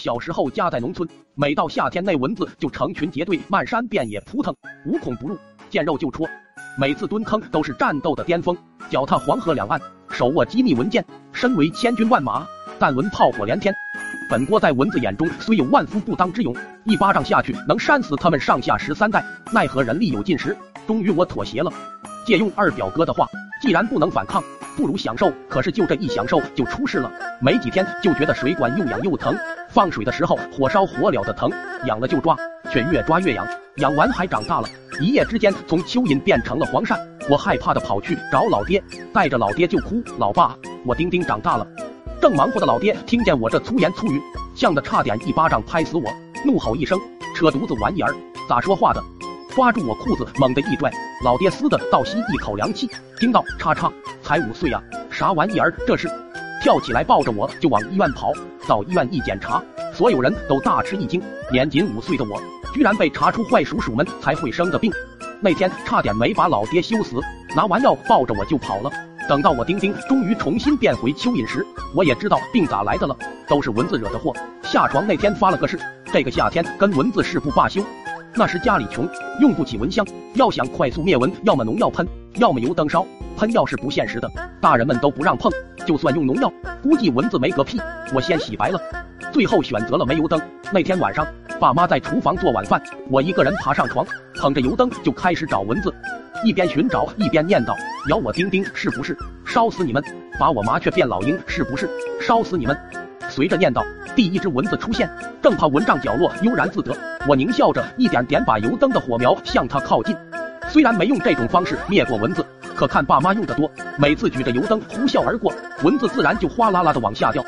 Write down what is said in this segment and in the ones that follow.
小时候家在农村，每到夏天，那蚊子就成群结队，漫山遍野扑腾，无孔不入，见肉就戳。每次蹲坑都是战斗的巅峰，脚踏黄河两岸，手握机密文件，身为千军万马，但闻炮火连天。本郭在蚊子眼中虽有万夫不当之勇，一巴掌下去能扇死他们上下十三代，奈何人力有尽时，终于我妥协了。借用二表哥的话，既然不能反抗。不如享受，可是就这一享受就出事了。没几天就觉得水管又痒又疼，放水的时候火烧火燎的疼，痒了就抓，却越抓越痒，痒完还长大了，一夜之间从蚯蚓变成了黄鳝。我害怕的跑去找老爹，带着老爹就哭：“老爸，我丁丁长大了。”正忙活的老爹听见我这粗言粗语，呛得差点一巴掌拍死我，怒吼一声：“扯犊子玩意儿，咋说话的？”抓住我裤子猛地一拽，老爹嘶的倒吸一口凉气，惊道：“叉叉，才五岁啊，啥玩意儿这是？”跳起来抱着我就往医院跑。到医院一检查，所有人都大吃一惊，年仅五岁的我居然被查出坏叔叔们才会生的病。那天差点没把老爹羞死，拿完药抱着我就跑了。等到我丁丁终于重新变回蚯蚓时，我也知道病咋来的了，都是蚊子惹的祸。下床那天发了个誓，这个夏天跟蚊子誓不罢休。那时家里穷，用不起蚊香，要想快速灭蚊，要么农药喷，要么油灯烧。喷药是不现实的，大人们都不让碰。就算用农药，估计蚊子没个屁。我先洗白了，最后选择了煤油灯。那天晚上，爸妈在厨房做晚饭，我一个人爬上床，捧着油灯就开始找蚊子，一边寻找一边念叨：咬我丁丁是不是？烧死你们！把我麻雀变老鹰是不是？烧死你们！随着念叨，第一只蚊子出现，正趴蚊帐角落悠然自得。我狞笑着，一点点把油灯的火苗向它靠近。虽然没用这种方式灭过蚊子，可看爸妈用的多，每次举着油灯呼啸而过，蚊子自然就哗啦啦的往下掉。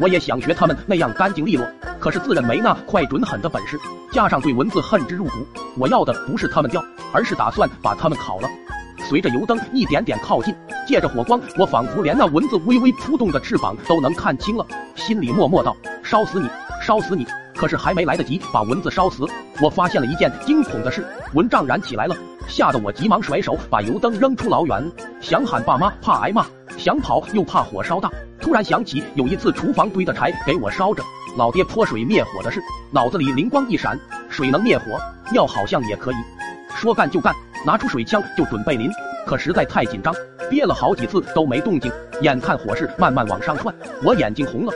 我也想学他们那样干净利落，可是自认没那快准狠的本事，加上对蚊子恨之入骨，我要的不是他们掉，而是打算把他们烤了。随着油灯一点点靠近，借着火光，我仿佛连那蚊子微微扑动的翅膀都能看清了，心里默默道：“烧死你，烧死你！”可是还没来得及把蚊子烧死，我发现了一件惊恐的事：蚊帐燃起来了，吓得我急忙甩手把油灯扔出老远，想喊爸妈怕挨骂，想跑又怕火烧大。突然想起有一次厨房堆的柴给我烧着，老爹泼水灭火的事，脑子里灵光一闪，水能灭火，尿好像也可以。说干就干。拿出水枪就准备淋，可实在太紧张，憋了好几次都没动静。眼看火势慢慢往上窜，我眼睛红了，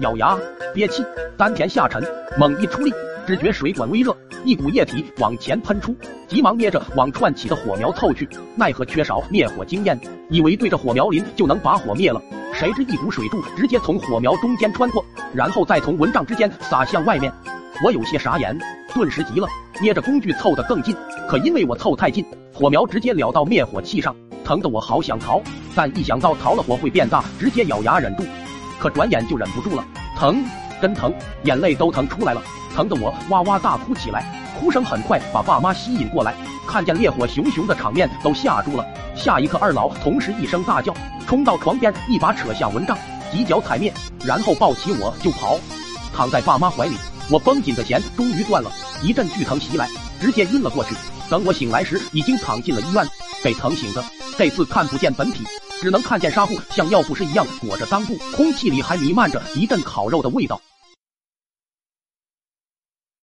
咬牙憋气，丹田下沉，猛一出力，只觉水管微热，一股液体往前喷出，急忙捏着往窜起的火苗凑去，奈何缺少灭火经验，以为对着火苗淋就能把火灭了，谁知一股水柱直接从火苗中间穿过，然后再从蚊帐之间洒向外面。我有些傻眼，顿时急了，捏着工具凑得更近，可因为我凑太近，火苗直接燎到灭火器上，疼得我好想逃，但一想到逃了火会变大，直接咬牙忍住，可转眼就忍不住了，疼，真疼，眼泪都疼出来了，疼得我哇哇大哭起来，哭声很快把爸妈吸引过来，看见烈火熊熊的场面都吓住了，下一刻二老同时一声大叫，冲到床边，一把扯下蚊帐，几脚踩灭，然后抱起我就跑，躺在爸妈怀里。我绷紧的弦终于断了，一阵剧疼袭来，直接晕了过去。等我醒来时，已经躺进了医院，被疼醒的。这次看不见本体，只能看见纱布像尿不湿一样裹着裆部，空气里还弥漫着一阵烤肉的味道。